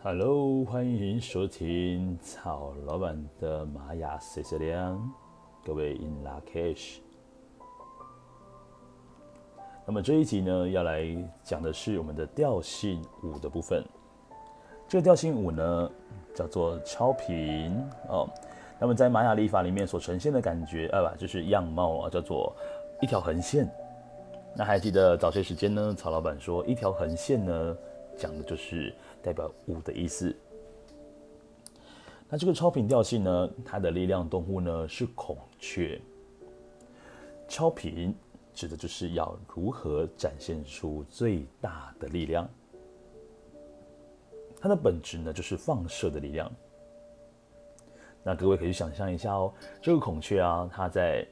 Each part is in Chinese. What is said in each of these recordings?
Hello，欢迎收听曹老板的玛雅 C C 量，各位 In Lak'ech。那么这一集呢，要来讲的是我们的调性五的部分。这个调性五呢，叫做超频哦。那么在玛雅历法里面所呈现的感觉，啊不，就是样貌啊，叫做一条横线。那还记得早些时间呢？曹老板说，一条横线呢，讲的就是代表五的意思。那这个超频调性呢，它的力量动物呢是孔雀。超频指的就是要如何展现出最大的力量。它的本质呢，就是放射的力量。那各位可以想象一下哦，这个孔雀啊，它在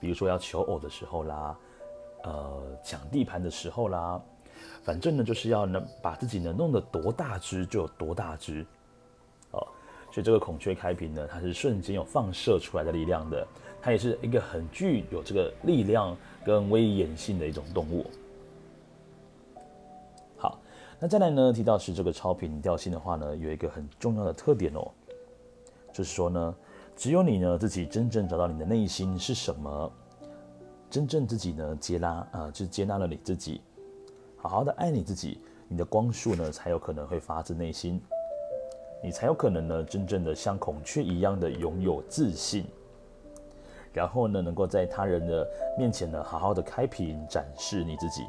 比如说要求偶的时候啦。呃，抢地盘的时候啦，反正呢，就是要能把自己能弄得多大只就有多大只，哦，所以这个孔雀开屏呢，它是瞬间有放射出来的力量的，它也是一个很具有这个力量跟威严性的一种动物。好，那再来呢，提到是这个超频调性的话呢，有一个很重要的特点哦，就是说呢，只有你呢自己真正找到你的内心是什么。真正自己呢，接纳啊、就接纳了你自己，好好的爱你自己，你的光束呢，才有可能会发自内心，你才有可能呢，真正的像孔雀一样的拥有自信，然后呢，能够在他人的面前呢，好好的开屏展示你自己。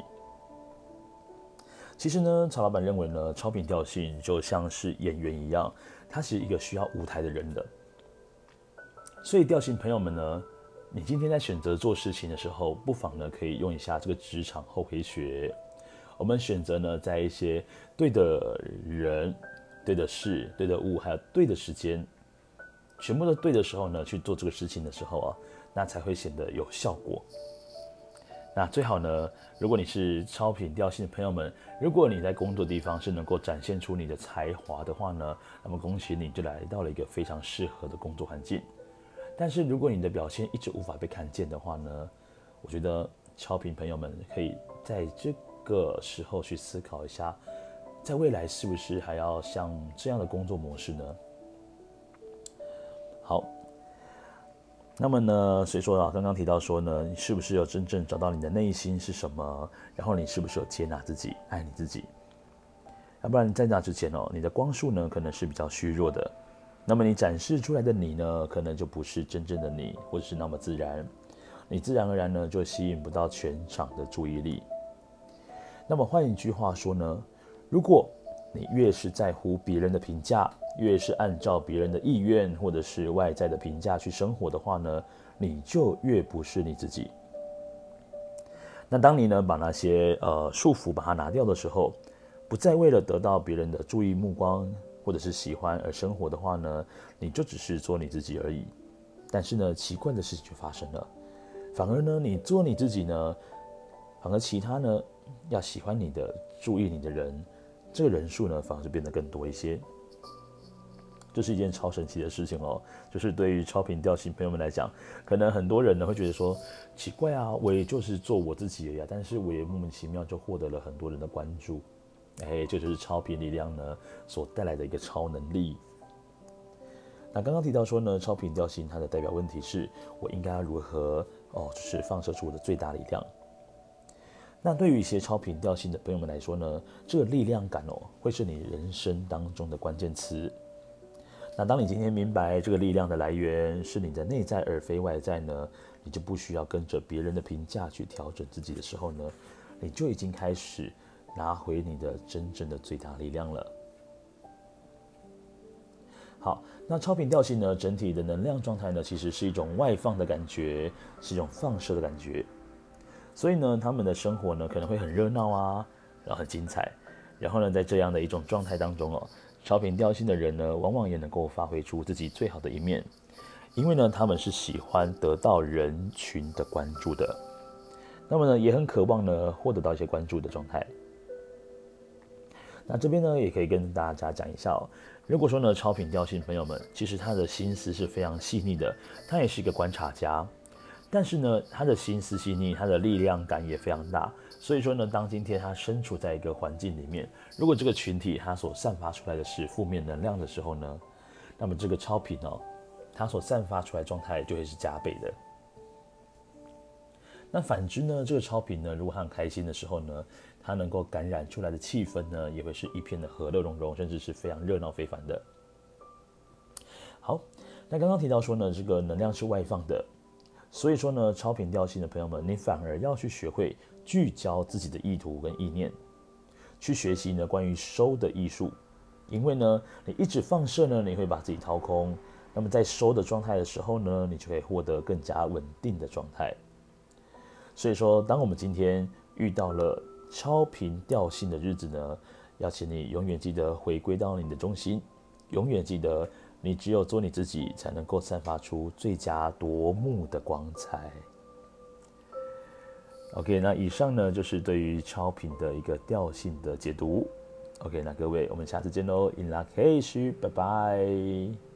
其实呢，曹老板认为呢，超频调性就像是演员一样，他是一个需要舞台的人的，所以调性朋友们呢。你今天在选择做事情的时候，不妨呢可以用一下这个职场厚黑学。我们选择呢在一些对的人、对的事、对的物，还有对的时间，全部都对的时候呢去做这个事情的时候啊，那才会显得有效果。那最好呢，如果你是超频调性的朋友们，如果你在工作地方是能够展现出你的才华的话呢，那么恭喜你就来到了一个非常适合的工作环境。但是如果你的表现一直无法被看见的话呢，我觉得超频朋友们可以在这个时候去思考一下，在未来是不是还要像这样的工作模式呢？好，那么呢，所以说啊，刚刚提到说呢，你是不是有真正找到你的内心是什么？然后你是不是有接纳自己、爱你自己？要不然在那之前哦，你的光束呢可能是比较虚弱的。那么你展示出来的你呢，可能就不是真正的你，或者是那么自然，你自然而然呢就吸引不到全场的注意力。那么换一句话说呢，如果你越是在乎别人的评价，越是按照别人的意愿或者是外在的评价去生活的话呢，你就越不是你自己。那当你呢把那些呃束缚把它拿掉的时候，不再为了得到别人的注意目光。或者是喜欢而生活的话呢，你就只是做你自己而已。但是呢，奇怪的事情就发生了，反而呢，你做你自己呢，反而其他呢要喜欢你的、注意你的人，这个人数呢反而就变得更多一些。这是一件超神奇的事情哦。就是对于超频调性朋友们来讲，可能很多人呢会觉得说，奇怪啊，我也就是做我自己而已，但是我也莫名其妙就获得了很多人的关注。哎，这就是超频力量呢所带来的一个超能力。那刚刚提到说呢，超频调性它的代表问题是我应该要如何哦，就是放射出我的最大力量。那对于一些超频调性的朋友们来说呢，这个力量感哦，会是你人生当中的关键词。那当你今天明白这个力量的来源是你的内在而非外在呢，你就不需要跟着别人的评价去调整自己的时候呢，你就已经开始。拿回你的真正的最大力量了。好，那超频调性呢，整体的能量状态呢，其实是一种外放的感觉，是一种放射的感觉。所以呢，他们的生活呢，可能会很热闹啊，然后很精彩。然后呢，在这样的一种状态当中哦，超频调性的人呢，往往也能够发挥出自己最好的一面，因为呢，他们是喜欢得到人群的关注的。那么呢，也很渴望呢，获得到一些关注的状态。那这边呢，也可以跟大家讲一下哦。如果说呢，超频调性朋友们，其实他的心思是非常细腻的，他也是一个观察家。但是呢，他的心思细腻，他的力量感也非常大。所以说呢，当今天他身处在一个环境里面，如果这个群体他所散发出来的是负面能量的时候呢，那么这个超频哦，他所散发出来状态就会是加倍的。那反之呢，这个超频呢，如果他很开心的时候呢，他能够感染出来的气氛呢，也会是一片的和乐融融，甚至是非常热闹非凡的。好，那刚刚提到说呢，这个能量是外放的，所以说呢，超频调性的朋友们，你反而要去学会聚焦自己的意图跟意念，去学习呢关于收的艺术，因为呢，你一直放射呢，你会把自己掏空，那么在收的状态的时候呢，你就可以获得更加稳定的状态。所以说，当我们今天遇到了超频调性的日子呢，要请你永远记得回归到你的中心，永远记得你只有做你自己，才能够散发出最佳夺目的光彩。OK，那以上呢就是对于超频的一个调性的解读。OK，那各位，我们下次见喽，In lak'ech，拜拜。